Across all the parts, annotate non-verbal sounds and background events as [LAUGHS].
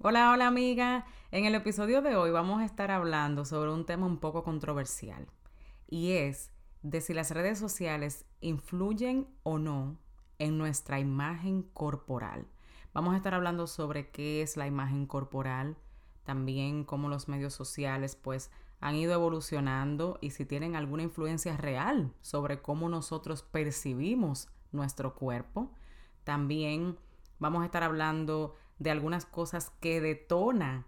Hola, hola amiga. En el episodio de hoy vamos a estar hablando sobre un tema un poco controversial y es de si las redes sociales influyen o no en nuestra imagen corporal. Vamos a estar hablando sobre qué es la imagen corporal, también cómo los medios sociales pues han ido evolucionando y si tienen alguna influencia real sobre cómo nosotros percibimos nuestro cuerpo. También vamos a estar hablando de algunas cosas que detona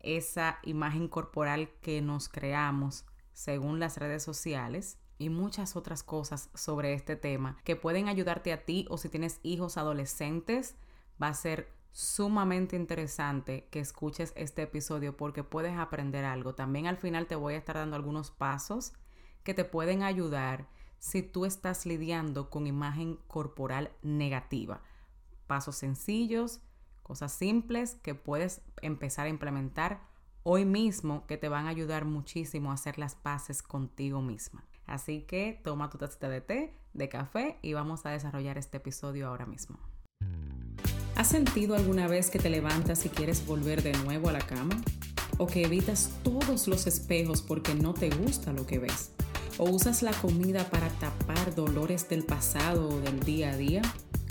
esa imagen corporal que nos creamos según las redes sociales y muchas otras cosas sobre este tema que pueden ayudarte a ti o si tienes hijos adolescentes va a ser sumamente interesante que escuches este episodio porque puedes aprender algo. También al final te voy a estar dando algunos pasos que te pueden ayudar si tú estás lidiando con imagen corporal negativa. Pasos sencillos Cosas simples que puedes empezar a implementar hoy mismo que te van a ayudar muchísimo a hacer las paces contigo misma. Así que toma tu tacita de té, de café y vamos a desarrollar este episodio ahora mismo. ¿Has sentido alguna vez que te levantas y quieres volver de nuevo a la cama? ¿O que evitas todos los espejos porque no te gusta lo que ves? ¿O usas la comida para tapar dolores del pasado o del día a día?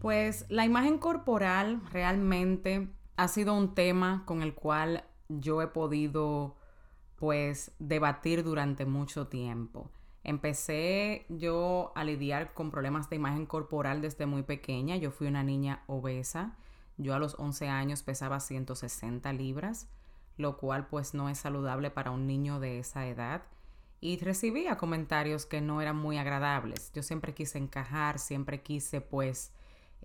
Pues la imagen corporal realmente ha sido un tema con el cual yo he podido pues debatir durante mucho tiempo. Empecé yo a lidiar con problemas de imagen corporal desde muy pequeña. Yo fui una niña obesa. Yo a los 11 años pesaba 160 libras, lo cual pues no es saludable para un niño de esa edad. Y recibía comentarios que no eran muy agradables. Yo siempre quise encajar, siempre quise pues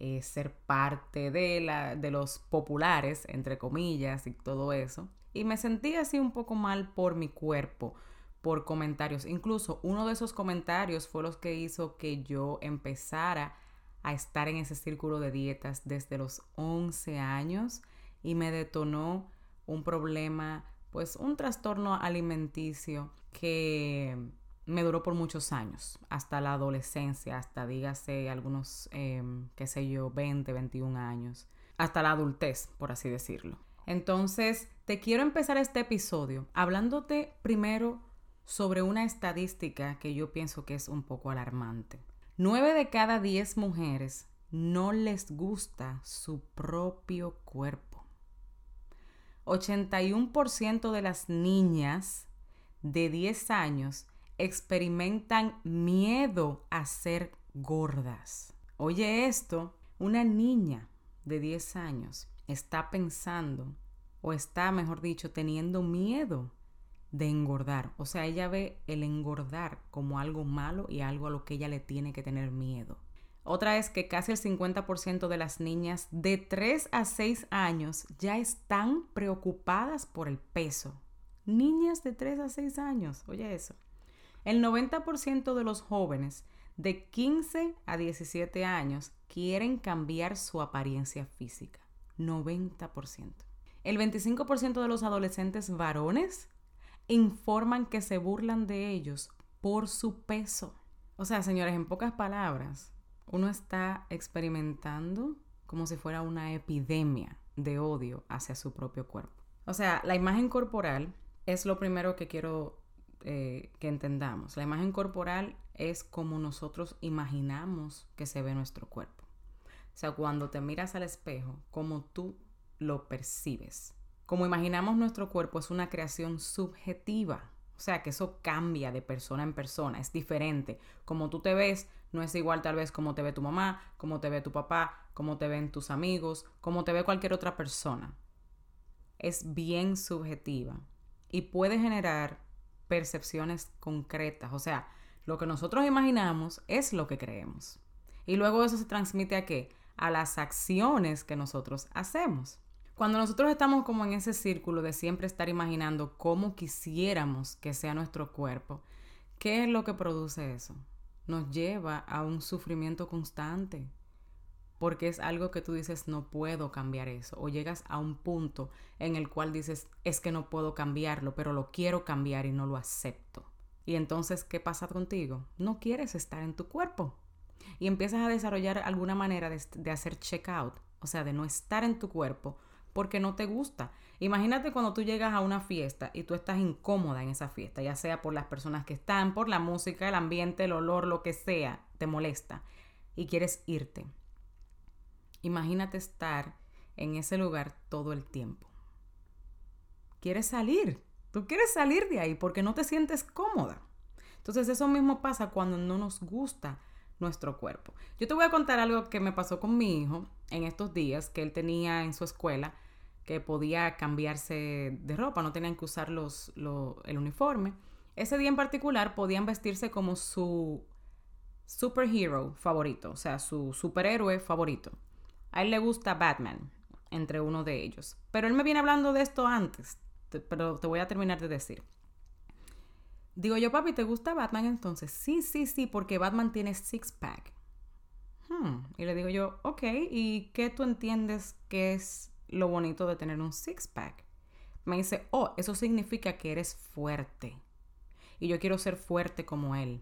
eh, ser parte de, la, de los populares, entre comillas, y todo eso. Y me sentí así un poco mal por mi cuerpo, por comentarios. Incluso uno de esos comentarios fue los que hizo que yo empezara a estar en ese círculo de dietas desde los 11 años y me detonó un problema, pues un trastorno alimenticio que me duró por muchos años, hasta la adolescencia, hasta dígase algunos, em, qué sé yo, 20, 21 años, hasta la adultez, por así decirlo. Entonces, te quiero empezar este episodio hablándote primero sobre una estadística que yo pienso que es un poco alarmante. 9 de cada 10 mujeres no les gusta su propio cuerpo. 81% de las niñas de 10 años experimentan miedo a ser gordas. Oye esto, una niña de 10 años está pensando o está, mejor dicho, teniendo miedo de engordar. O sea, ella ve el engordar como algo malo y algo a lo que ella le tiene que tener miedo. Otra es que casi el 50% de las niñas de 3 a 6 años ya están preocupadas por el peso. Niñas de 3 a 6 años, oye eso. El 90% de los jóvenes de 15 a 17 años quieren cambiar su apariencia física. 90%. El 25% de los adolescentes varones informan que se burlan de ellos por su peso. O sea, señores, en pocas palabras, uno está experimentando como si fuera una epidemia de odio hacia su propio cuerpo. O sea, la imagen corporal es lo primero que quiero eh, que entendamos. La imagen corporal es como nosotros imaginamos que se ve nuestro cuerpo. O sea, cuando te miras al espejo, como tú lo percibes. Como imaginamos nuestro cuerpo es una creación subjetiva. O sea, que eso cambia de persona en persona, es diferente. Como tú te ves, no es igual tal vez como te ve tu mamá, como te ve tu papá, como te ven tus amigos, como te ve cualquier otra persona. Es bien subjetiva y puede generar percepciones concretas. O sea, lo que nosotros imaginamos es lo que creemos. Y luego eso se transmite a qué? A las acciones que nosotros hacemos. Cuando nosotros estamos como en ese círculo de siempre estar imaginando cómo quisiéramos que sea nuestro cuerpo, ¿qué es lo que produce eso? Nos lleva a un sufrimiento constante, porque es algo que tú dices, no puedo cambiar eso, o llegas a un punto en el cual dices, es que no puedo cambiarlo, pero lo quiero cambiar y no lo acepto. Y entonces, ¿qué pasa contigo? No quieres estar en tu cuerpo. Y empiezas a desarrollar alguna manera de, de hacer check-out, o sea, de no estar en tu cuerpo porque no te gusta. Imagínate cuando tú llegas a una fiesta y tú estás incómoda en esa fiesta, ya sea por las personas que están, por la música, el ambiente, el olor, lo que sea, te molesta y quieres irte. Imagínate estar en ese lugar todo el tiempo. Quieres salir, tú quieres salir de ahí porque no te sientes cómoda. Entonces eso mismo pasa cuando no nos gusta nuestro cuerpo. Yo te voy a contar algo que me pasó con mi hijo en estos días, que él tenía en su escuela, que podía cambiarse de ropa, no tenían que usar los, el uniforme. Ese día en particular podían vestirse como su superhero favorito, o sea, su superhéroe favorito. A él le gusta Batman, entre uno de ellos. Pero él me viene hablando de esto antes, pero te voy a terminar de decir. Digo yo, papi, ¿te gusta Batman entonces? Sí, sí, sí, porque Batman tiene six pack. Hmm. Y le digo yo, ok, ¿y qué tú entiendes que es lo bonito de tener un six pack? Me dice, oh, eso significa que eres fuerte. Y yo quiero ser fuerte como él.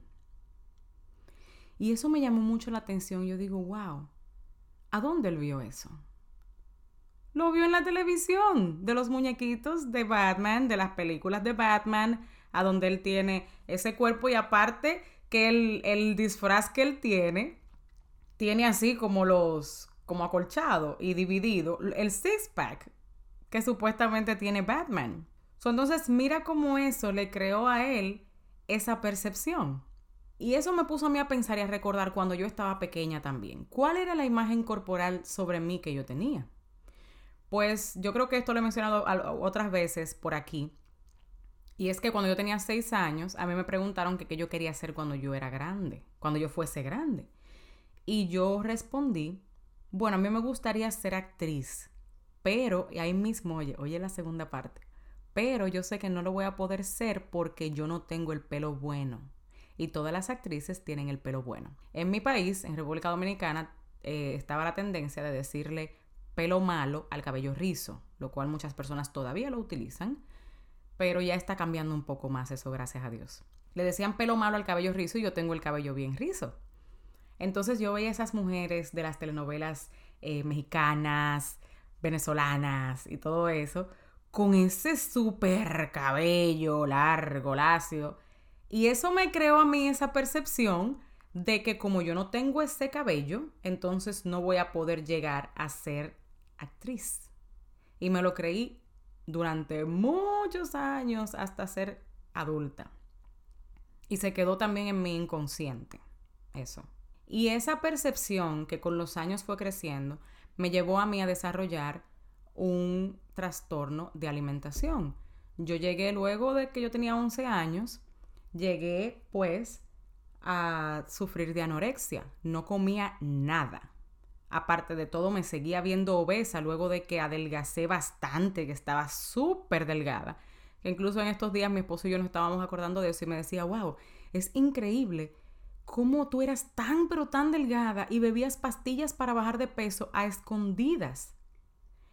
Y eso me llamó mucho la atención. Yo digo, wow, ¿a dónde él vio eso? Lo vio en la televisión, de los muñequitos de Batman, de las películas de Batman a donde él tiene ese cuerpo y aparte que el, el disfraz que él tiene, tiene así como los, como acolchado y dividido, el six pack que supuestamente tiene Batman. entonces mira cómo eso le creó a él esa percepción. Y eso me puso a mí a pensar y a recordar cuando yo estaba pequeña también. ¿Cuál era la imagen corporal sobre mí que yo tenía? Pues yo creo que esto lo he mencionado otras veces por aquí, y es que cuando yo tenía seis años, a mí me preguntaron qué yo quería hacer cuando yo era grande, cuando yo fuese grande. Y yo respondí, bueno, a mí me gustaría ser actriz, pero, y ahí mismo, oye, oye la segunda parte, pero yo sé que no lo voy a poder ser porque yo no tengo el pelo bueno. Y todas las actrices tienen el pelo bueno. En mi país, en República Dominicana, eh, estaba la tendencia de decirle pelo malo al cabello rizo, lo cual muchas personas todavía lo utilizan pero ya está cambiando un poco más eso, gracias a Dios. Le decían pelo malo al cabello rizo y yo tengo el cabello bien rizo. Entonces yo veía esas mujeres de las telenovelas eh, mexicanas, venezolanas y todo eso, con ese súper cabello largo, lacio. Y eso me creó a mí esa percepción de que como yo no tengo ese cabello, entonces no voy a poder llegar a ser actriz. Y me lo creí durante muchos años hasta ser adulta. Y se quedó también en mi inconsciente, eso. Y esa percepción que con los años fue creciendo me llevó a mí a desarrollar un trastorno de alimentación. Yo llegué luego de que yo tenía 11 años, llegué pues a sufrir de anorexia. No comía nada. Aparte de todo, me seguía viendo obesa luego de que adelgacé bastante, que estaba súper delgada. Incluso en estos días mi esposo y yo nos estábamos acordando de eso y me decía, wow, es increíble cómo tú eras tan pero tan delgada y bebías pastillas para bajar de peso a escondidas.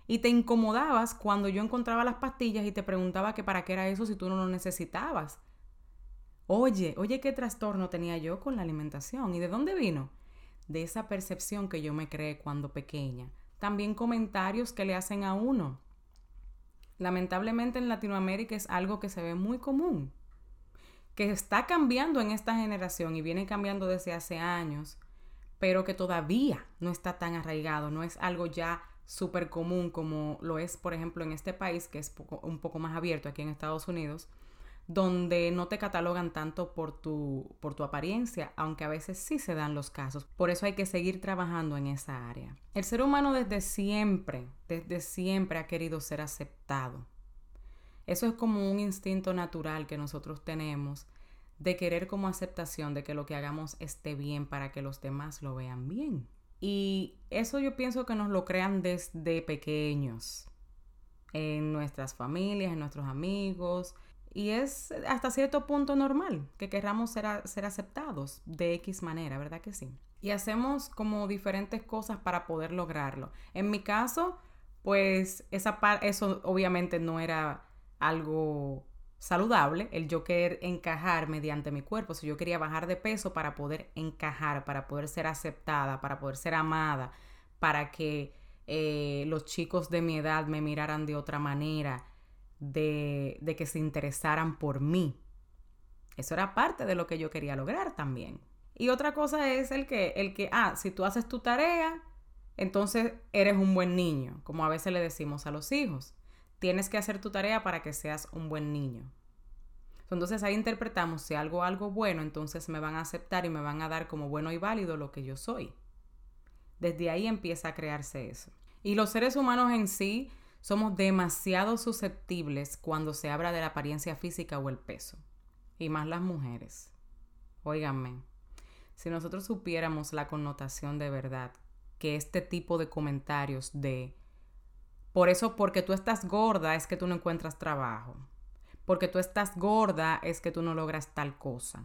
Y te incomodabas cuando yo encontraba las pastillas y te preguntaba que para qué era eso si tú no lo necesitabas. Oye, oye, qué trastorno tenía yo con la alimentación. ¿Y de dónde vino? de esa percepción que yo me creé cuando pequeña. También comentarios que le hacen a uno. Lamentablemente en Latinoamérica es algo que se ve muy común, que está cambiando en esta generación y viene cambiando desde hace años, pero que todavía no está tan arraigado, no es algo ya súper común como lo es, por ejemplo, en este país, que es un poco más abierto aquí en Estados Unidos, donde no te catalogan tanto por tu, por tu apariencia, aunque a veces sí se dan los casos. Por eso hay que seguir trabajando en esa área. El ser humano desde siempre, desde siempre ha querido ser aceptado. Eso es como un instinto natural que nosotros tenemos de querer como aceptación de que lo que hagamos esté bien para que los demás lo vean bien. Y eso yo pienso que nos lo crean desde pequeños. en nuestras familias, en nuestros amigos. Y es hasta cierto punto normal que querramos ser, ser aceptados de X manera, ¿verdad que sí? Y hacemos como diferentes cosas para poder lograrlo. En mi caso, pues esa eso obviamente no era algo saludable, el yo querer encajar mediante mi cuerpo. Si yo quería bajar de peso para poder encajar, para poder ser aceptada, para poder ser amada, para que eh, los chicos de mi edad me miraran de otra manera, de, que se interesaran por mí. Eso era parte de lo que yo quería lograr también. Y otra cosa es el que, el que, ah, si tú haces tu tarea, entonces eres un buen niño, como a veces le decimos a los hijos. Tienes que hacer tu tarea para que seas un buen niño. Entonces ahí interpretamos si algo algo bueno, entonces me van a aceptar y me van a dar como bueno y válido lo que yo soy. Desde ahí empieza a crearse eso. Y los seres humanos en sí somos demasiado susceptibles cuando se habla de la apariencia física o el peso. Y más las mujeres. Óiganme, si nosotros supiéramos la connotación de verdad que este tipo de comentarios de por eso, porque tú estás gorda es que tú no encuentras trabajo. Porque tú estás gorda es que tú no logras tal cosa.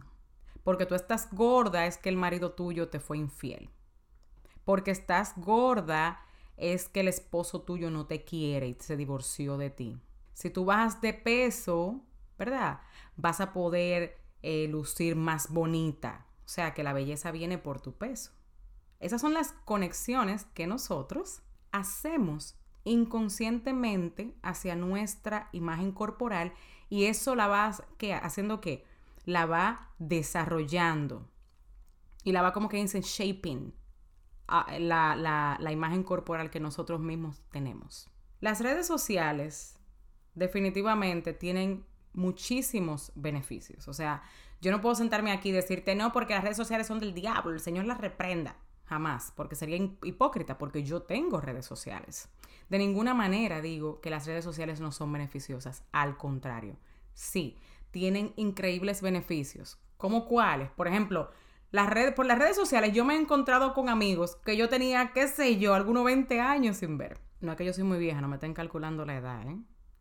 Porque tú estás gorda es que el marido tuyo te fue infiel. Porque estás gorda es que el esposo tuyo no te quiere y se divorció de ti. Si tú bajas de peso, ¿verdad? Vas a poder eh, lucir más bonita. O sea que la belleza viene por tu peso. Esas son las conexiones que nosotros hacemos inconscientemente hacia nuestra imagen corporal y eso la va ¿qué? haciendo que la va desarrollando y la va como que dicen shaping la, la, la imagen corporal que nosotros mismos tenemos. Las redes sociales definitivamente tienen muchísimos beneficios. O sea, yo no puedo sentarme aquí y decirte no porque las redes sociales son del diablo, el Señor las reprenda. Jamás, porque sería hipócrita, porque yo tengo redes sociales. De ninguna manera digo que las redes sociales no son beneficiosas, al contrario, sí, tienen increíbles beneficios. ¿Cómo cuáles? Por ejemplo, las redes, por las redes sociales yo me he encontrado con amigos que yo tenía, qué sé yo, algunos 20 años sin ver. No es que yo soy muy vieja, no me estén calculando la edad, ¿eh?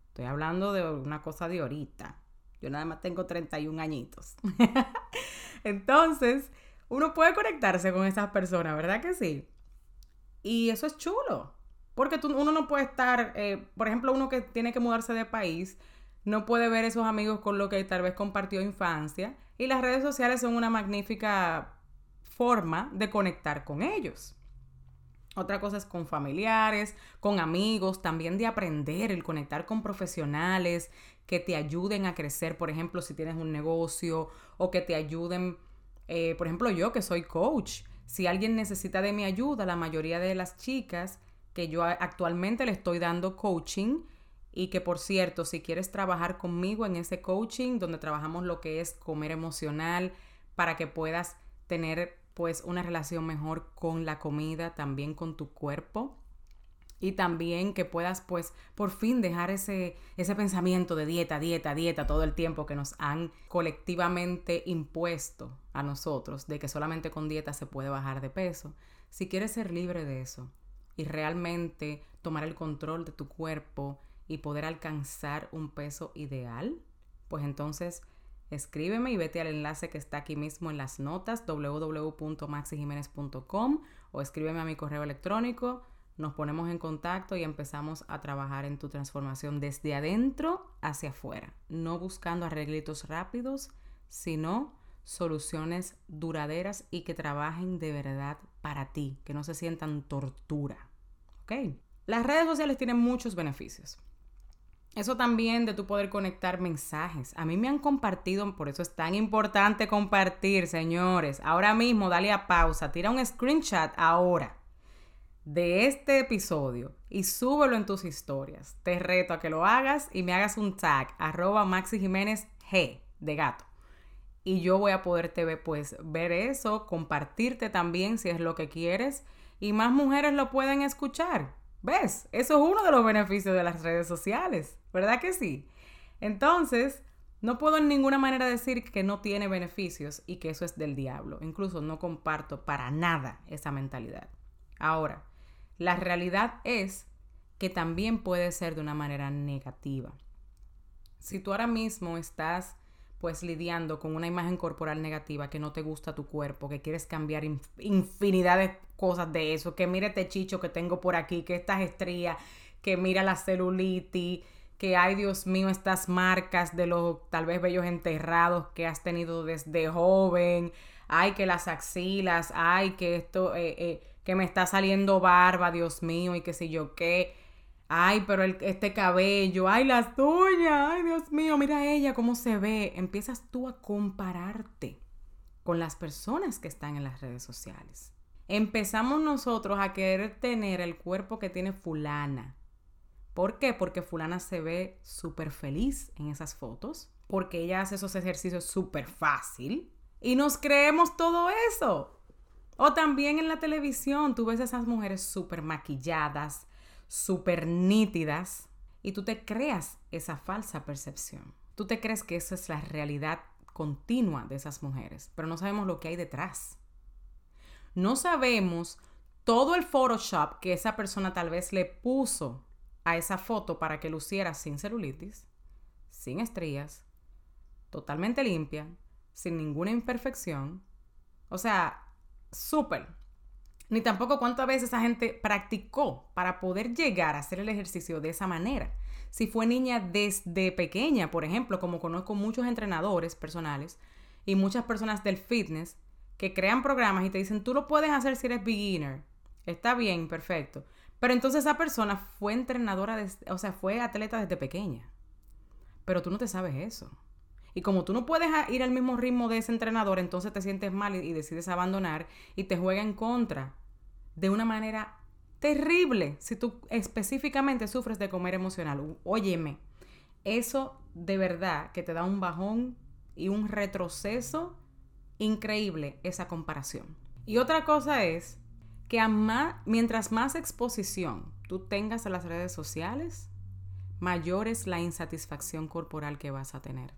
Estoy hablando de una cosa de ahorita. Yo nada más tengo 31 añitos. [LAUGHS] Entonces, uno puede conectarse con esas personas, ¿verdad que sí? Y eso es chulo. Porque uno no puede estar, eh, por ejemplo, uno que tiene que mudarse de país, no puede ver esos amigos con los que tal vez compartió infancia. Y las redes sociales son una magnífica forma de conectar con ellos. Otra cosa es con familiares, con amigos, también de aprender, el conectar con profesionales que te ayuden a crecer, por ejemplo, si tienes un negocio o que te ayuden, eh, por ejemplo, yo que soy coach, si alguien necesita de mi ayuda, la mayoría de las chicas que yo actualmente le estoy dando coaching y que por cierto, si quieres trabajar conmigo en ese coaching donde trabajamos lo que es comer emocional para que puedas tener pues una relación mejor con la comida, también con tu cuerpo y también que puedas pues por fin dejar ese, ese pensamiento de dieta, dieta, dieta todo el tiempo que nos han colectivamente impuesto a nosotros de que solamente con dieta se puede bajar de peso. Si quieres ser libre de eso, y realmente tomar el control de tu cuerpo y poder alcanzar un peso ideal, pues entonces escríbeme y vete al enlace que está aquí mismo en las notas www.maxijiménez.com o escríbeme a mi correo electrónico, nos ponemos en contacto y empezamos a trabajar en tu transformación desde adentro hacia afuera, no buscando arreglitos rápidos, sino soluciones duraderas y que trabajen de verdad para ti, que no se sientan tortura. Las redes sociales tienen muchos beneficios. Eso también de tu poder conectar mensajes. A mí me han compartido, por eso es tan importante compartir, señores. Ahora mismo, dale a pausa, tira un screenshot ahora de este episodio y súbelo en tus historias. Te reto a que lo hagas y me hagas un tag, arroba Maxi Jiménez G de gato y yo voy a poderte ver, pues, ver eso, compartirte también si es lo que quieres y más mujeres lo pueden escuchar. ¿Ves? Eso es uno de los beneficios de las redes sociales, ¿verdad que sí? Entonces, no puedo en ninguna manera decir que no tiene beneficios y que eso es del diablo. Incluso no comparto para nada esa mentalidad. Ahora, la realidad es que también puede ser de una manera negativa. Si tú ahora mismo estás pues lidiando con una imagen corporal negativa, que no te gusta tu cuerpo, que quieres cambiar infinidad de cosas de eso, que mire este chicho que tengo por aquí, que estas estrías, que mira la celulitis, que ay Dios mío, estas marcas de los tal vez bellos enterrados que has tenido desde joven, ay que las axilas, ay que esto, eh, eh, que me está saliendo barba, Dios mío, y que si yo qué Ay, pero este cabello, ay, las uñas, ay, Dios mío, mira ella cómo se ve. Empiezas tú a compararte con las personas que están en las redes sociales. Empezamos nosotros a querer tener el cuerpo que tiene fulana. ¿Por qué? Porque fulana se ve súper feliz en esas fotos, porque ella hace esos ejercicios súper fácil y nos creemos todo eso. O también en la televisión, tú ves a esas mujeres súper maquilladas, súper nítidas y tú te creas esa falsa percepción. Tú te crees que esa es la realidad continua de esas mujeres, pero no sabemos lo que hay detrás. No sabemos todo el Photoshop que esa persona tal vez le puso a esa foto para que luciera sin celulitis, sin estrías, totalmente limpia, sin ninguna imperfección. O sea, súper ni tampoco cuántas veces esa gente practicó para poder llegar a hacer el ejercicio de esa manera. Si fue niña desde pequeña, por ejemplo, como conozco muchos entrenadores personales y muchas personas del fitness que crean programas y te dicen, tú lo puedes hacer si eres beginner. Está bien, perfecto. Pero entonces esa persona fue entrenadora, o sea, fue atleta desde pequeña. Pero tú no te sabes eso. Y como tú no puedes ir al mismo ritmo de ese entrenador, entonces te sientes mal y, y decides abandonar y te juega en contra de una manera terrible si tú específicamente sufres de comer emocional. Óyeme, eso de verdad que te da un bajón y un retroceso increíble esa comparación. Y otra cosa es que mientras más exposición tú tengas a las redes sociales, mayor es la insatisfacción corporal que vas a tener.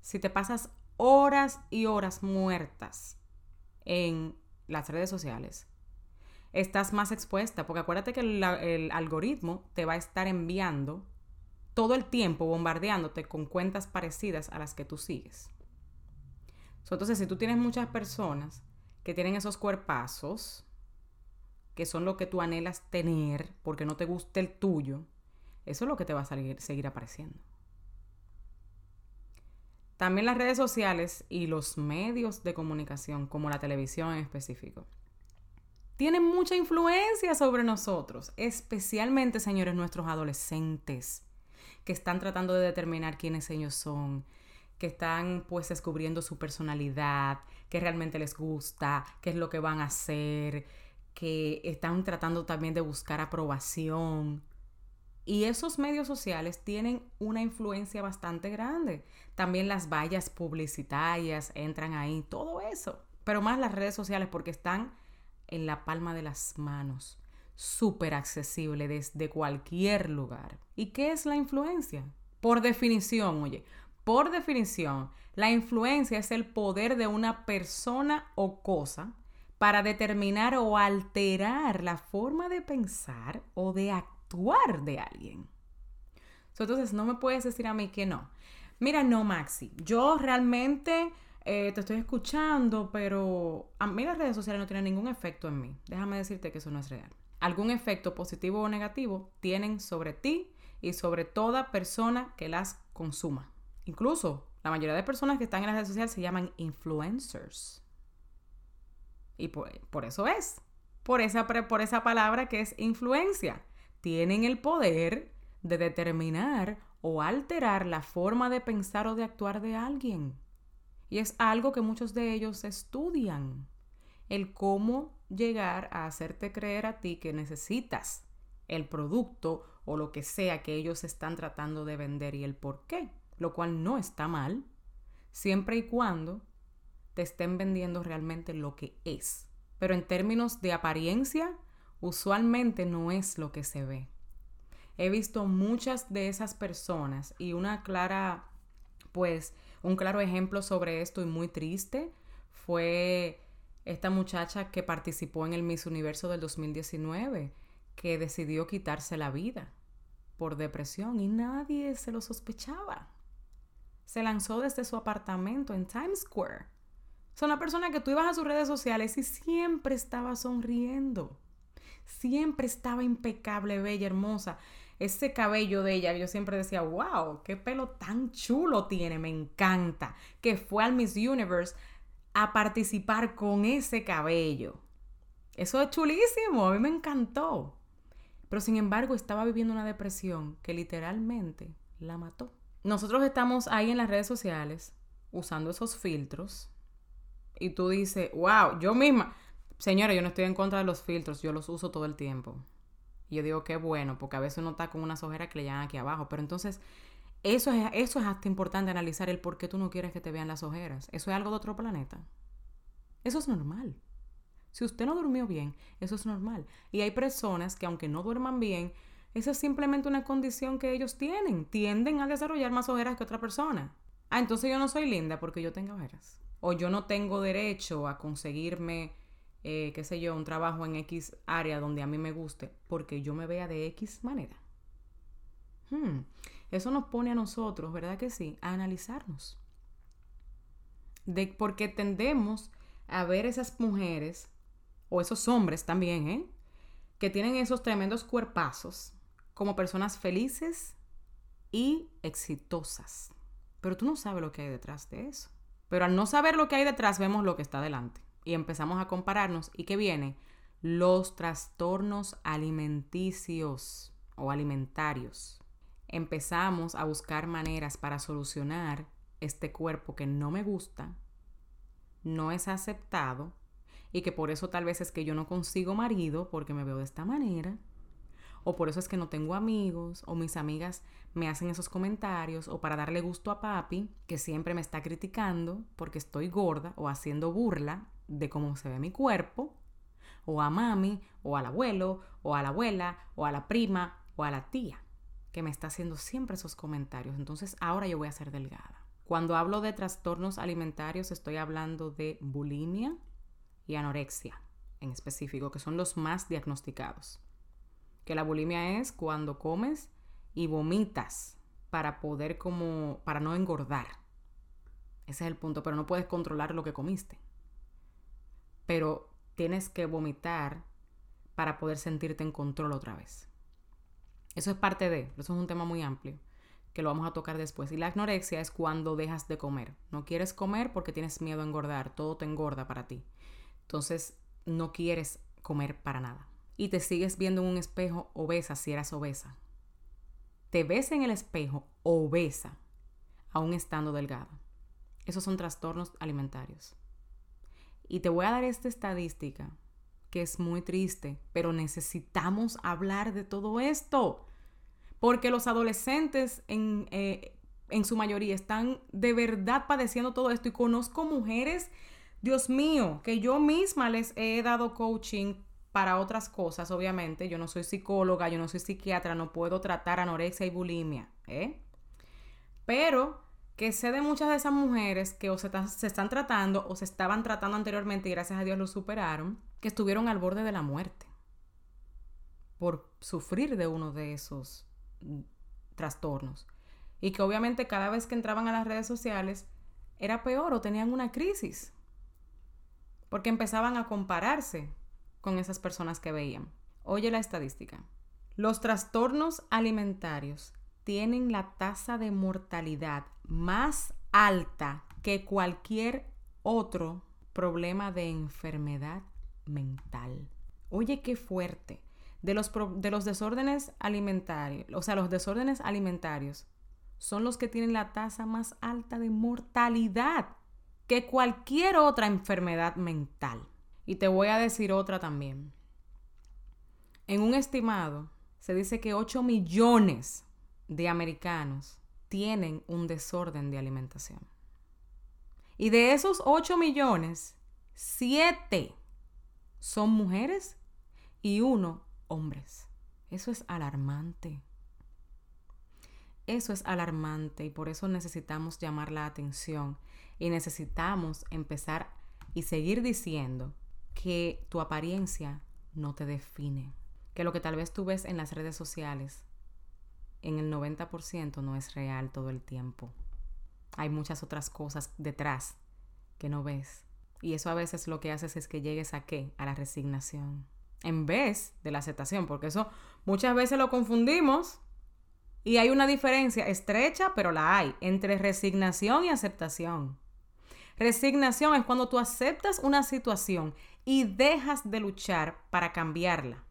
Si te pasas horas y horas muertas en las redes sociales, estás más expuesta, porque acuérdate que el, algoritmo te va a estar enviando todo el tiempo, bombardeándote con cuentas parecidas a las que tú sigues. entonces, si tú tienes muchas personas que tienen esos cuerpazos, que son lo que tú anhelas tener porque no te gusta el tuyo, eso es lo que te va a seguir apareciendo. También las redes sociales y los medios de comunicación, como la televisión en específico, tienen mucha influencia sobre nosotros, especialmente, señores, nuestros adolescentes, que están tratando de determinar quiénes ellos son, que están pues descubriendo su personalidad, qué realmente les gusta, qué es lo que van a hacer, que están tratando también de buscar aprobación. Y esos medios sociales tienen una influencia bastante grande. También las vallas publicitarias entran ahí, todo eso. Pero más las redes sociales porque están en la palma de las manos, súper accesible desde cualquier lugar. ¿Y qué es la influencia? Por definición, oye, por definición, la influencia es el poder de una persona o cosa para determinar o alterar la forma de pensar o de actuar actuar de alguien. entonces, no me puedes decir a mí que no. Mira, no, Maxi, yo realmente eh, te estoy escuchando, pero a mí las redes sociales no tienen ningún efecto en mí. Déjame decirte que eso no es real. Algún efecto positivo o negativo tienen sobre ti y sobre toda persona que las consuma. Incluso la mayoría de personas que están en las redes sociales se llaman influencers. Y por, eso es. Por esa, por esa palabra que es influencia tienen el poder de determinar o alterar la forma de pensar o de actuar de alguien. Y es algo que muchos de ellos estudian. El cómo llegar a hacerte creer a ti que necesitas el producto o lo que sea que ellos están tratando de vender y el por qué, lo cual no está mal, siempre y cuando te estén vendiendo realmente lo que es. Pero en términos de apariencia, usualmente no es lo que se ve. He visto muchas de esas personas y una clara, pues, un claro ejemplo sobre esto y muy triste fue esta muchacha que participó en el Miss Universo del 2019, que decidió quitarse la vida por depresión y nadie se lo sospechaba. Se lanzó desde su apartamento en Times Square. Es una persona que tú ibas a sus redes sociales y siempre estaba sonriendo. Siempre estaba impecable, bella, hermosa. Ese cabello de ella, yo siempre decía, wow, qué pelo tan chulo tiene, me encanta. Que fue al Miss Universe a participar con ese cabello. Eso es chulísimo, a mí me encantó. Pero sin embargo estaba viviendo una depresión que literalmente la mató. Nosotros estamos ahí en las redes sociales usando esos filtros y tú dices, wow, yo misma, señora, yo no estoy en contra de los filtros, yo los uso todo el tiempo. Y yo digo, qué bueno, porque a veces uno está con unas ojeras que le llegan aquí abajo, pero entonces eso es, eso es hasta importante analizar el por qué tú no quieres que te vean las ojeras. Eso es algo de otro planeta. Eso es normal. Si usted no durmió bien, eso es normal. Y hay personas que aunque no duerman bien, esa es simplemente una condición que ellos tienen. Tienden a desarrollar más ojeras que otra persona. Ah, entonces yo no soy linda porque yo tengo ojeras. O yo no tengo derecho a conseguirme, eh, qué sé yo, un trabajo en X área donde a mí me guste porque yo me vea de X manera. Hmm. Eso nos pone a nosotros, ¿verdad que sí? A analizarnos. De, porque tendemos a ver esas mujeres o esos hombres también, ¿eh? Que tienen esos tremendos cuerpazos como personas felices y exitosas. Pero tú no sabes lo que hay detrás de eso. Pero al no saber lo que hay detrás, vemos lo que está delante. Y empezamos a compararnos. ¿Y qué viene? Los trastornos alimenticios o alimentarios. Empezamos a buscar maneras para solucionar este cuerpo que no me gusta, no es aceptado y que por eso tal vez es que yo no consigo marido porque me veo de esta manera, o por eso es que no tengo amigos, o mis amigas me hacen esos comentarios, o para darle gusto a papi, que siempre me está criticando porque estoy gorda o haciendo burla de cómo se ve mi cuerpo, o a mami, o al abuelo, o a la abuela, o a la prima, o a la tía, que me está haciendo siempre esos comentarios. Entonces ahora yo voy a ser delgada. Cuando hablo de trastornos alimentarios estoy hablando de bulimia, y anorexia en específico, que son los más diagnosticados. Que la bulimia es cuando comes y vomitas para poder como, para no engordar. Ese es el punto, pero no puedes controlar lo que comiste. Pero tienes que vomitar para poder sentirte en control otra vez. Eso es parte de, eso es un tema muy amplio que lo vamos a tocar después. Y la anorexia es cuando dejas de comer. No quieres comer porque tienes miedo a engordar, todo te engorda para ti. Entonces no quieres comer para nada. Y te sigues viendo en un espejo obesa si eras obesa. Te ves en el espejo obesa, aún estando delgada. Esos son trastornos alimentarios. Y te voy a dar esta estadística que es muy triste, pero necesitamos hablar de todo esto. Porque los adolescentes en, eh, en su mayoría están de verdad padeciendo todo esto. Y conozco mujeres Dios mío, que yo misma les he dado coaching para otras cosas, obviamente. Yo no soy psicóloga, yo no soy psiquiatra, no puedo tratar anorexia y bulimia, ¿eh? Pero que sé de muchas de esas mujeres que o se, se, están tratando o se estaban tratando anteriormente y gracias a Dios lo superaron, que estuvieron al borde de la muerte por sufrir de uno de esos mm, trastornos. Y que obviamente cada vez que entraban a las redes sociales era peor o tenían una crisis porque empezaban a compararse con esas personas que veían. Oye la estadística. Los trastornos alimentarios tienen la tasa de mortalidad más alta que cualquier otro problema de enfermedad mental. Oye, qué fuerte. De los, de los desórdenes alimentarios, o sea, los desórdenes alimentarios son los que tienen la tasa más alta de mortalidad que cualquier otra enfermedad mental. Y te voy a decir otra también. En un estimado, se dice que 8 millones de americanos tienen un desorden de alimentación. Y de esos 8 millones, 7 son mujeres y uno hombres. Eso es alarmante. Eso es alarmante y por eso necesitamos llamar la atención y necesitamos empezar y seguir diciendo que tu apariencia no te define, que lo que tal vez tú ves en las redes sociales, en el 90% no es real todo el tiempo. Hay muchas otras cosas detrás que no ves. Y eso a veces lo que haces es que llegues a qué? A la resignación. En vez de la aceptación, porque eso muchas veces lo confundimos y hay una diferencia estrecha, pero la hay, entre resignación y aceptación. Resignación es cuando tú aceptas una situación y dejas de luchar para cambiarla.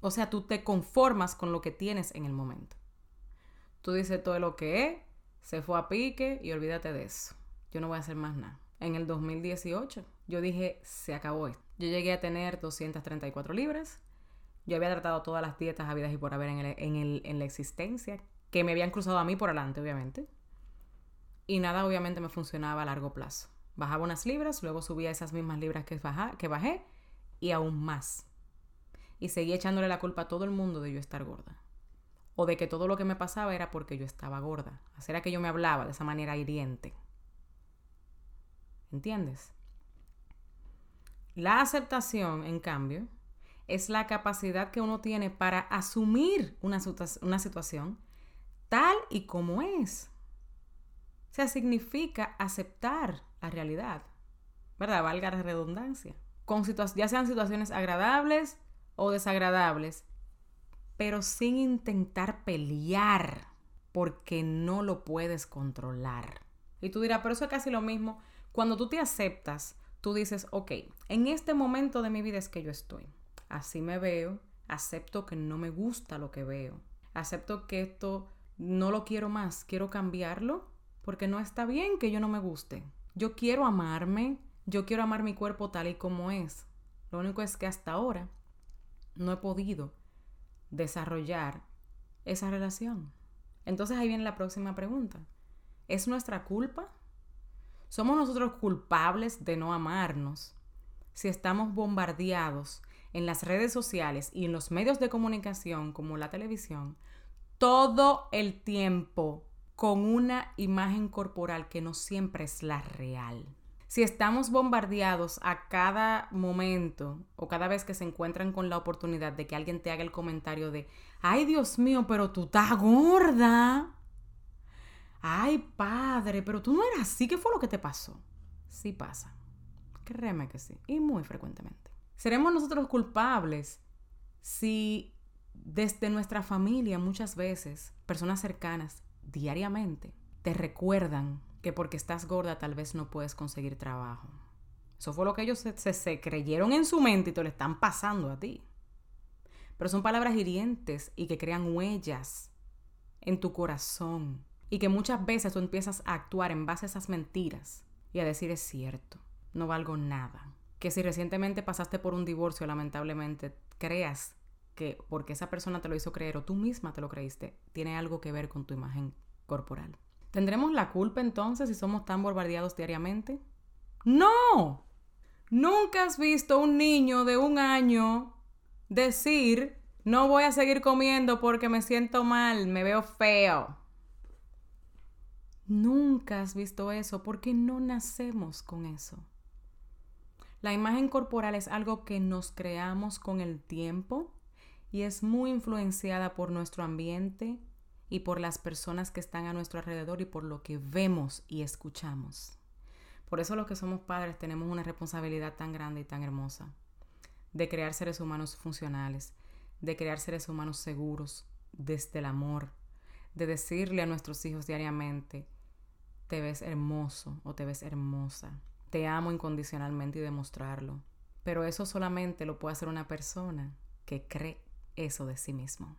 O sea, tú te conformas con lo que tienes en el momento. Tú dices todo lo que es, se fue a pique y olvídate de eso. Yo no voy a hacer más nada. En el 2018 yo dije, se acabó esto. Yo llegué a tener 234 libras. Yo había tratado todas las dietas habidas y por haber en, en, en la existencia, que me habían cruzado a mí por adelante, obviamente. Y nada, obviamente, me funcionaba a largo plazo. Bajaba unas libras, luego subía esas mismas libras que, bajé y aún más. Y seguía echándole la culpa a todo el mundo de yo estar gorda. O de que todo lo que me pasaba era porque yo estaba gorda. Así era que yo me hablaba de esa manera hiriente. ¿Entiendes? La aceptación, en cambio, es la capacidad que uno tiene para asumir una, una situación tal y como es. Sea, significa aceptar la realidad, ¿verdad? Valga la redundancia. Con ya sean situaciones agradables o desagradables, pero sin intentar pelear porque no lo puedes controlar. Y tú dirás, pero eso es casi lo mismo. Cuando tú te aceptas, tú dices, ok, en este momento de mi vida es que yo estoy. Así me veo, acepto que no me gusta lo que veo, acepto que esto no lo quiero más, quiero cambiarlo porque no está bien que yo no me guste. Yo quiero amarme, yo quiero amar mi cuerpo tal y como es. Lo único es que hasta ahora no he podido desarrollar esa relación. Entonces ahí viene la próxima pregunta. ¿Es nuestra culpa? ¿Somos nosotros culpables de no amarnos si estamos bombardeados en las redes sociales y en los medios de comunicación como la televisión todo el tiempo con una imagen corporal que no siempre es la real. Si estamos bombardeados a cada momento o cada vez que se encuentran con la oportunidad de que alguien te haga el comentario de, ay Dios mío, pero tú estás gorda. Ay padre, pero tú no eras así, ¿qué fue lo que te pasó? Sí pasa. Créeme que sí, y muy frecuentemente. ¿Seremos nosotros culpables si desde nuestra familia muchas veces, personas cercanas, diariamente te recuerdan que porque estás gorda tal vez no puedes conseguir trabajo. Eso fue lo que ellos se, creyeron en su mente y te lo están pasando a ti. Pero son palabras hirientes y que crean huellas en tu corazón y que muchas veces tú empiezas a actuar en base a esas mentiras y a decir es cierto, no valgo nada. Que si recientemente pasaste por un divorcio, lamentablemente, creas que porque esa persona te lo hizo creer o tú misma te lo creíste, tiene algo que ver con tu imagen corporal. ¿Tendremos la culpa entonces si somos tan bombardeados diariamente? No. Nunca has visto un niño de un año decir, no voy a seguir comiendo porque me siento mal, me veo feo. Nunca has visto eso porque no nacemos con eso. La imagen corporal es algo que nos creamos con el tiempo y es muy influenciada por nuestro ambiente y por las personas que están a nuestro alrededor y por lo que vemos y escuchamos. Por eso los que somos padres tenemos una responsabilidad tan grande y tan hermosa de crear seres humanos funcionales, de crear seres humanos seguros desde el amor, de decirle a nuestros hijos diariamente, te ves hermoso o te ves hermosa, te amo incondicionalmente y demostrarlo. Pero eso solamente lo puede hacer una persona que cree eso de sí mismo.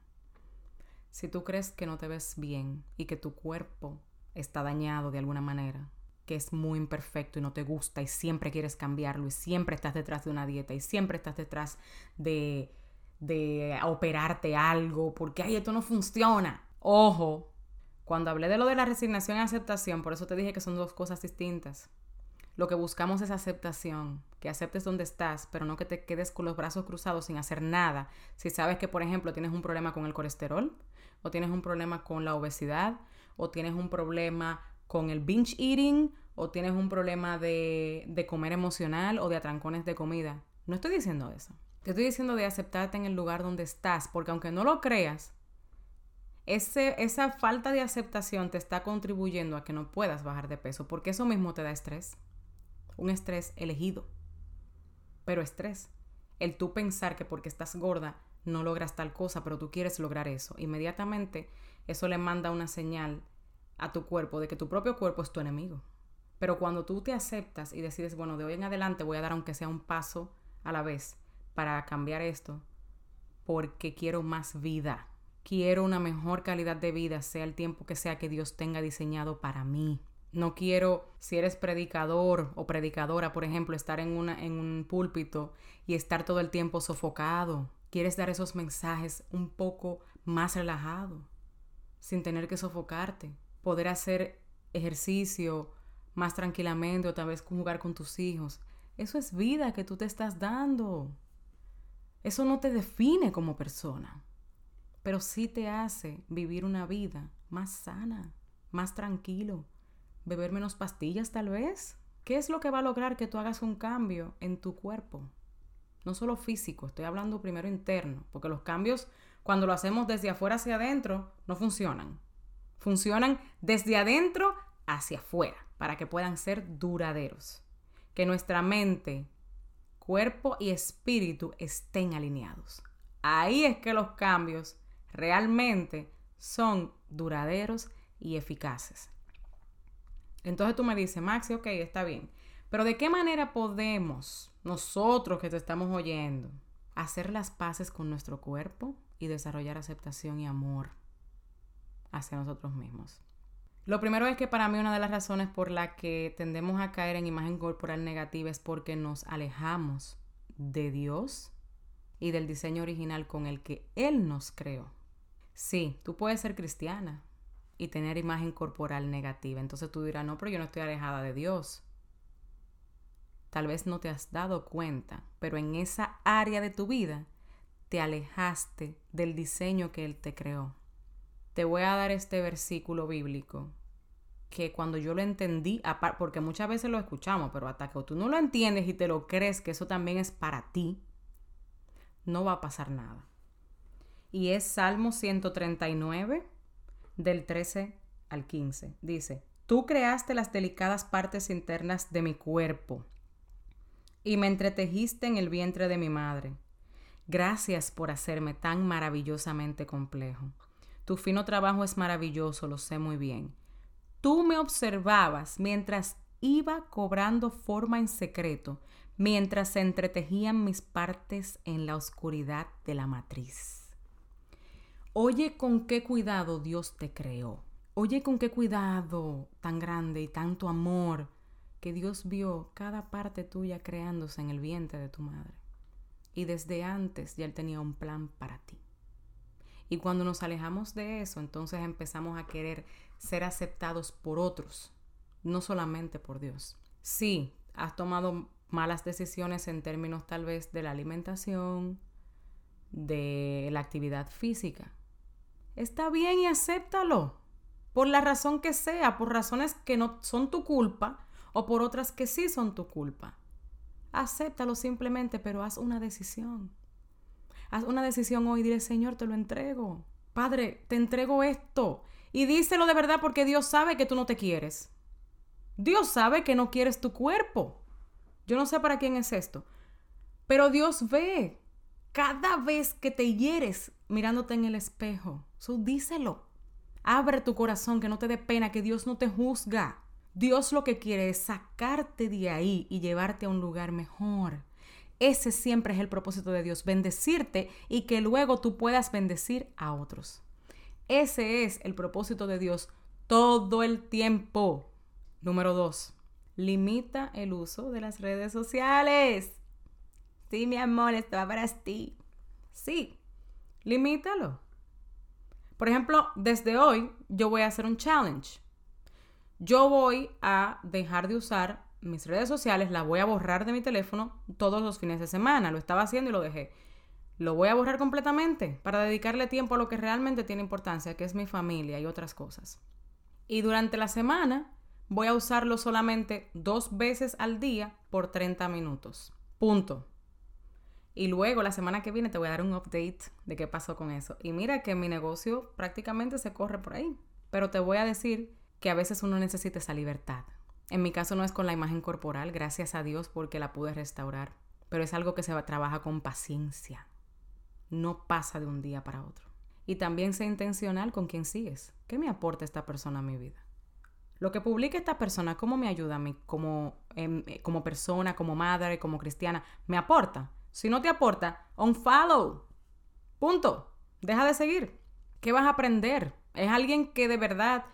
Si tú crees que no te ves bien y que tu cuerpo está dañado de alguna manera, que es muy imperfecto y no te gusta y siempre quieres cambiarlo y siempre estás detrás de una dieta y siempre estás detrás de, de operarte algo porque, ay, esto no funciona. Ojo, cuando hablé de lo de la resignación y aceptación, por eso te dije que son dos cosas distintas. Lo que buscamos es aceptación, que aceptes donde estás, pero no que te quedes con los brazos cruzados sin hacer nada. Si sabes que, por ejemplo, tienes un problema con el colesterol, o tienes un problema con la obesidad, o tienes un problema con el binge eating, o tienes un problema de, de comer emocional o de atrancones de comida. No estoy diciendo eso. Te estoy diciendo de aceptarte en el lugar donde estás, porque aunque no lo creas, ese, esa falta de aceptación te está contribuyendo a que no puedas bajar de peso, porque eso mismo te da estrés. Un estrés elegido. Pero estrés. El tú pensar que porque estás gorda no logras tal cosa, pero tú quieres lograr eso. Inmediatamente eso le manda una señal a tu cuerpo de que tu propio cuerpo es tu enemigo. Pero cuando tú te aceptas y decides, bueno, de hoy en adelante voy a dar aunque sea un paso a la vez para cambiar esto, porque quiero más vida, quiero una mejor calidad de vida, sea el tiempo que sea que Dios tenga diseñado para mí. No quiero, si eres predicador o predicadora, por ejemplo, estar en, una, en un púlpito y estar todo el tiempo sofocado. Quieres dar esos mensajes un poco más relajado, sin tener que sofocarte. Poder hacer ejercicio más tranquilamente o tal vez jugar con tus hijos. Eso es vida que tú te estás dando. Eso no te define como persona, pero sí te hace vivir una vida más sana, más tranquilo, beber menos pastillas tal vez. ¿Qué es lo que va a lograr que tú hagas un cambio en tu cuerpo? No solo físico, estoy hablando primero interno, porque los cambios cuando lo hacemos desde afuera hacia adentro no funcionan. Funcionan desde adentro hacia afuera para que puedan ser duraderos. Que nuestra mente, cuerpo y espíritu estén alineados. Ahí es que los cambios realmente son duraderos y eficaces. Entonces tú me dices, Maxi, ok, está bien. Pero ¿de qué manera podemos, nosotros que te estamos oyendo, hacer las paces con nuestro cuerpo y desarrollar aceptación y amor hacia nosotros mismos? Lo primero es que para mí una de las razones por la que tendemos a caer en imagen corporal negativa es porque nos alejamos de Dios y del diseño original con el que Él nos creó. Sí, tú puedes ser cristiana, y tener imagen corporal negativa. Entonces tú dirás, no, pero yo no estoy alejada de Dios. Tal vez no te has dado cuenta, pero en esa área de tu vida te alejaste del diseño que Él te creó. Te voy a dar este versículo bíblico que cuando yo lo entendí, porque muchas veces lo escuchamos, pero hasta que tú no lo entiendes y te lo crees que eso también es para ti, no va a pasar nada. Y es Salmo 139, del 13 al 15. Dice, Tú creaste las delicadas partes internas de mi cuerpo y me entretejiste en el vientre de mi madre. Gracias por hacerme tan maravillosamente complejo. Tu fino trabajo es maravilloso, lo sé muy bien. Tú me observabas mientras iba cobrando forma en secreto, mientras se entretejían mis partes en la oscuridad de la matriz. Oye con qué cuidado Dios te creó. Oye con qué cuidado tan grande y tanto amor que Dios vio cada parte tuya creándose en el vientre de tu madre. Y desde antes ya Él tenía un plan para ti. Y cuando nos alejamos de eso, entonces empezamos a querer ser aceptados por otros, no solamente por Dios. Sí, has tomado malas decisiones en términos tal vez de la alimentación, de la actividad física, Está bien y acéptalo. Por la razón que sea, por razones que no son tu culpa o por otras que sí son tu culpa. Acéptalo simplemente, pero haz una decisión. Haz una decisión hoy y dile, Señor, te lo entrego. Padre, te entrego esto. Y díselo de verdad porque Dios sabe que tú no te quieres. Dios sabe que no quieres tu cuerpo. Yo no sé para quién es esto. Pero Dios ve cada vez que te hieres mirándote en el espejo. So, díselo. Abre tu corazón, que no te dé pena, que Dios no te juzga. Dios lo que quiere es sacarte de ahí y llevarte a un lugar mejor. Ese siempre es el propósito de Dios, bendecirte y que luego tú puedas bendecir a otros. Ese es el propósito de Dios todo el tiempo. Número dos, limita el uso de las redes sociales. Sí, mi amor, esto va para ti. Sí, limítalo. Por ejemplo, desde hoy yo voy a hacer un challenge. Yo voy a dejar de usar mis redes sociales, las voy a borrar de mi teléfono todos los fines de semana. Lo estaba haciendo y lo dejé. Lo voy a borrar completamente para dedicarle tiempo a lo que realmente tiene importancia, que es mi familia y otras cosas. Y durante la semana voy a usarlo solamente dos veces al día por 30 minutos. Punto. Y luego la semana que viene te voy a dar un update de qué pasó con eso. Y mira que mi negocio prácticamente se corre por ahí. Pero te voy a decir que a veces uno necesita esa libertad. En mi caso no es con la imagen corporal, gracias a Dios porque la pude restaurar. Pero es algo que se trabaja con paciencia. No pasa de un día para otro. Y también sé intencional con quién sigues. ¿Qué me aporta esta persona a mi vida? Lo que publica esta persona, ¿cómo me ayuda a mí como, em, como persona, como madre, como cristiana? ¿Me aporta? Si no te aporta, unfollow. Punto. Deja de seguir. ¿Qué vas a aprender? ¿Es alguien que de verdad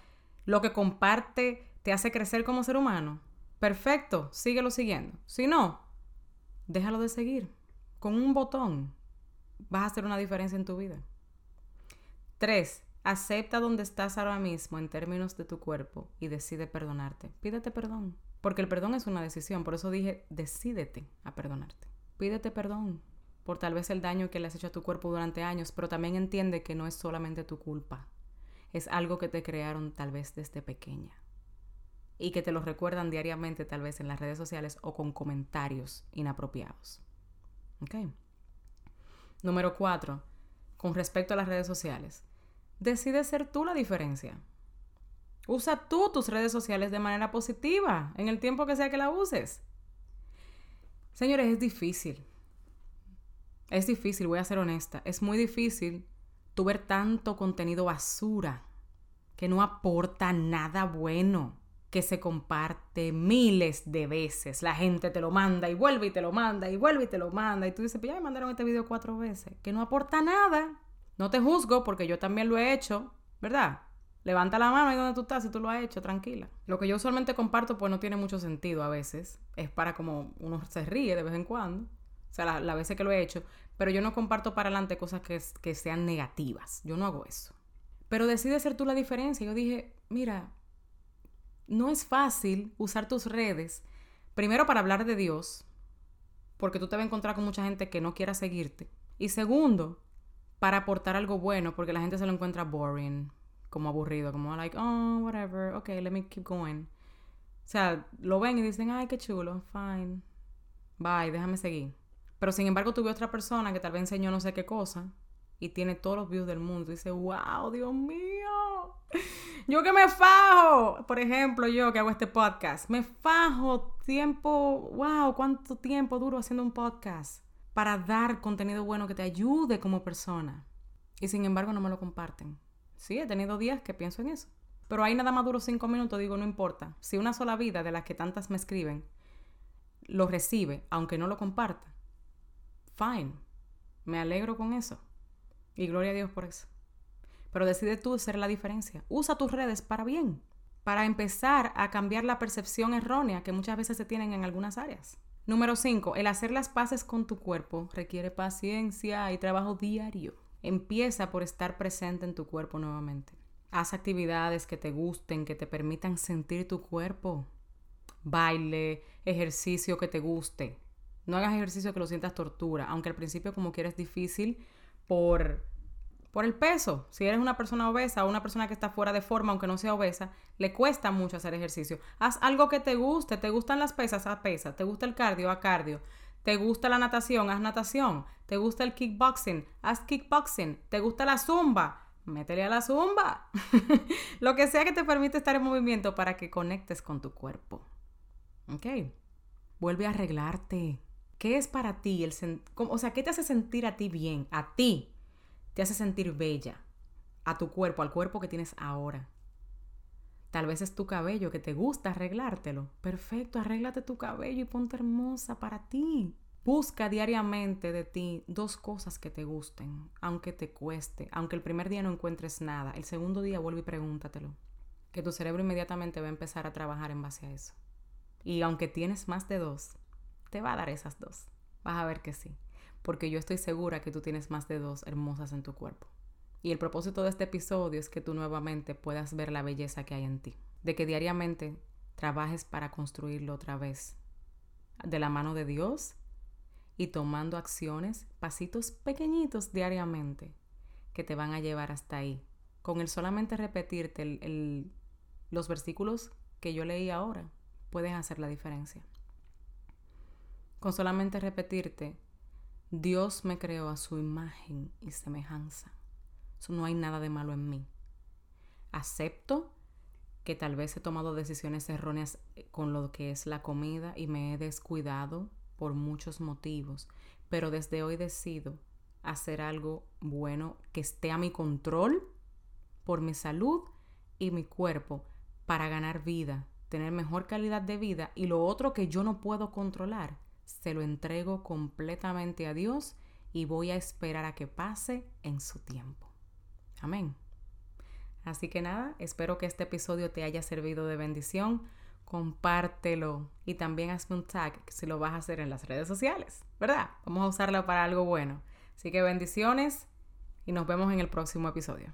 lo que comparte te hace crecer como ser humano? Perfecto, síguelo siguiendo. Si no, déjalo de seguir. Con un botón vas a hacer una diferencia en tu vida. Tres, acepta donde estás ahora mismo en términos de tu cuerpo y decide perdonarte. Pídete perdón. Porque el perdón es una decisión. Por eso dije, decídete a perdonarte. Pídete perdón por tal vez el daño que le has hecho a tu cuerpo durante años, pero también entiende que no es solamente tu culpa. Es algo que te crearon tal vez desde pequeña. Y que te lo recuerdan diariamente tal vez en las redes sociales o con comentarios inapropiados. ¿Ok? Número cuatro, con respecto a las redes sociales. Decide ser tú la diferencia. Usa tú tus redes sociales de manera positiva en el tiempo que sea que la uses. Señores, es difícil. Es difícil, voy a ser honesta. Es muy difícil tu ver tanto contenido basura que no aporta nada bueno, que se comparte miles de veces. La gente te lo manda y vuelve y te lo manda y vuelve y te lo manda. Y tú dices, pues ya me mandaron este video cuatro veces, que no aporta nada. No te juzgo porque yo también lo he hecho, ¿verdad? Levanta la mano ahí donde tú estás si tú lo has hecho, tranquila. Lo que yo usualmente comparto pues no tiene mucho sentido a veces. Es para como uno se ríe de vez en cuando. O sea, las la veces que lo he hecho. Pero yo no comparto para adelante cosas que, que sean negativas. Yo no hago eso. Pero decide ser tú la diferencia. Yo dije, mira, no es fácil usar tus redes, primero para hablar de Dios, porque tú te vas a encontrar con mucha gente que no quiera seguirte. Y segundo, para aportar algo bueno, porque la gente se lo encuentra boring, como aburrido, como like, oh, whatever, okay, let me keep going. O sea, lo ven y dicen, ay, qué chulo, fine, bye, déjame seguir. Pero sin embargo, tuve otra persona que tal vez enseñó no sé qué cosa y tiene todos los views del mundo. Y dice, wow, Dios mío. [LAUGHS] Yo que me fajo, por ejemplo, yo que hago este podcast, me fajo tiempo, wow, cuánto tiempo duro haciendo un podcast para dar contenido bueno que te ayude como persona. Y sin embargo no me lo comparten. Sí, he tenido días que pienso en eso. Pero ahí nada más duro cinco minutos, digo, no importa. Si una sola vida de las que tantas me escriben lo recibe, aunque no lo comparta, fine. Me alegro con eso. Y gloria a Dios por eso. Pero decide tú ser la diferencia. Usa tus redes para bien. Para empezar a cambiar la percepción errónea que muchas veces se tienen en algunas áreas. Número 5. El hacer las paces con tu cuerpo requiere paciencia y trabajo diario. Empieza por estar presente en tu cuerpo nuevamente. Haz actividades que te gusten, que te permitan sentir tu cuerpo. Baile, ejercicio que te guste. No hagas ejercicio que lo sientas tortura, aunque al principio como quieras es difícil por por el peso. Si eres una persona obesa o una persona que está fuera de forma, aunque no sea obesa, le cuesta mucho hacer ejercicio. Haz algo que te guste. ¿Te gustan las pesas? Haz pesas. ¿Te gusta el cardio? Haz cardio. ¿Te gusta la natación? Haz natación. ¿Te gusta el kickboxing? Haz kickboxing. ¿Te gusta la zumba? Métele a la zumba. [LAUGHS] Lo que sea que te permite estar en movimiento para que conectes con tu cuerpo. ¿Ok? Vuelve a arreglarte. ¿Qué es para ti el o sea, qué te hace sentir a ti bien? A ti, te hace sentir bella a tu cuerpo, al cuerpo que tienes ahora. Tal vez es tu cabello que te gusta arreglártelo. Perfecto, arréglate tu cabello y ponte hermosa para ti. Busca diariamente de ti dos cosas que te gusten, aunque te cueste, aunque el primer día no encuentres nada, el segundo día vuelve y pregúntatelo. Que tu cerebro inmediatamente va a empezar a trabajar en base a eso. Y aunque tienes más de dos, te va a dar esas dos. Vas a ver que sí porque yo estoy segura que tú tienes más de dos hermosas en tu cuerpo. Y el propósito de este episodio es que tú nuevamente puedas ver la belleza que hay en ti, de que diariamente trabajes para construirlo otra vez, de la mano de Dios y tomando acciones, pasitos pequeñitos diariamente, que te van a llevar hasta ahí. Con el solamente repetirte los versículos que yo leí ahora, puedes hacer la diferencia. Con solamente repetirte Dios me creó a su imagen y semejanza. No hay nada de malo en mí. Acepto que tal vez he tomado decisiones erróneas eh, con lo que es la comida y me he descuidado por muchos motivos, pero desde hoy decido hacer algo bueno que esté a mi control por mi salud y mi cuerpo para ganar vida, tener mejor calidad de vida y lo otro que yo no puedo controlar, se lo entrego completamente a Dios y voy a esperar a que pase en su tiempo. Amén. Así que nada, espero que este episodio te haya servido de bendición. Compártelo y también hazme un tag si lo vas a hacer en las redes sociales, ¿verdad? Vamos a usarlo para algo bueno. Así que bendiciones y nos vemos en el próximo episodio.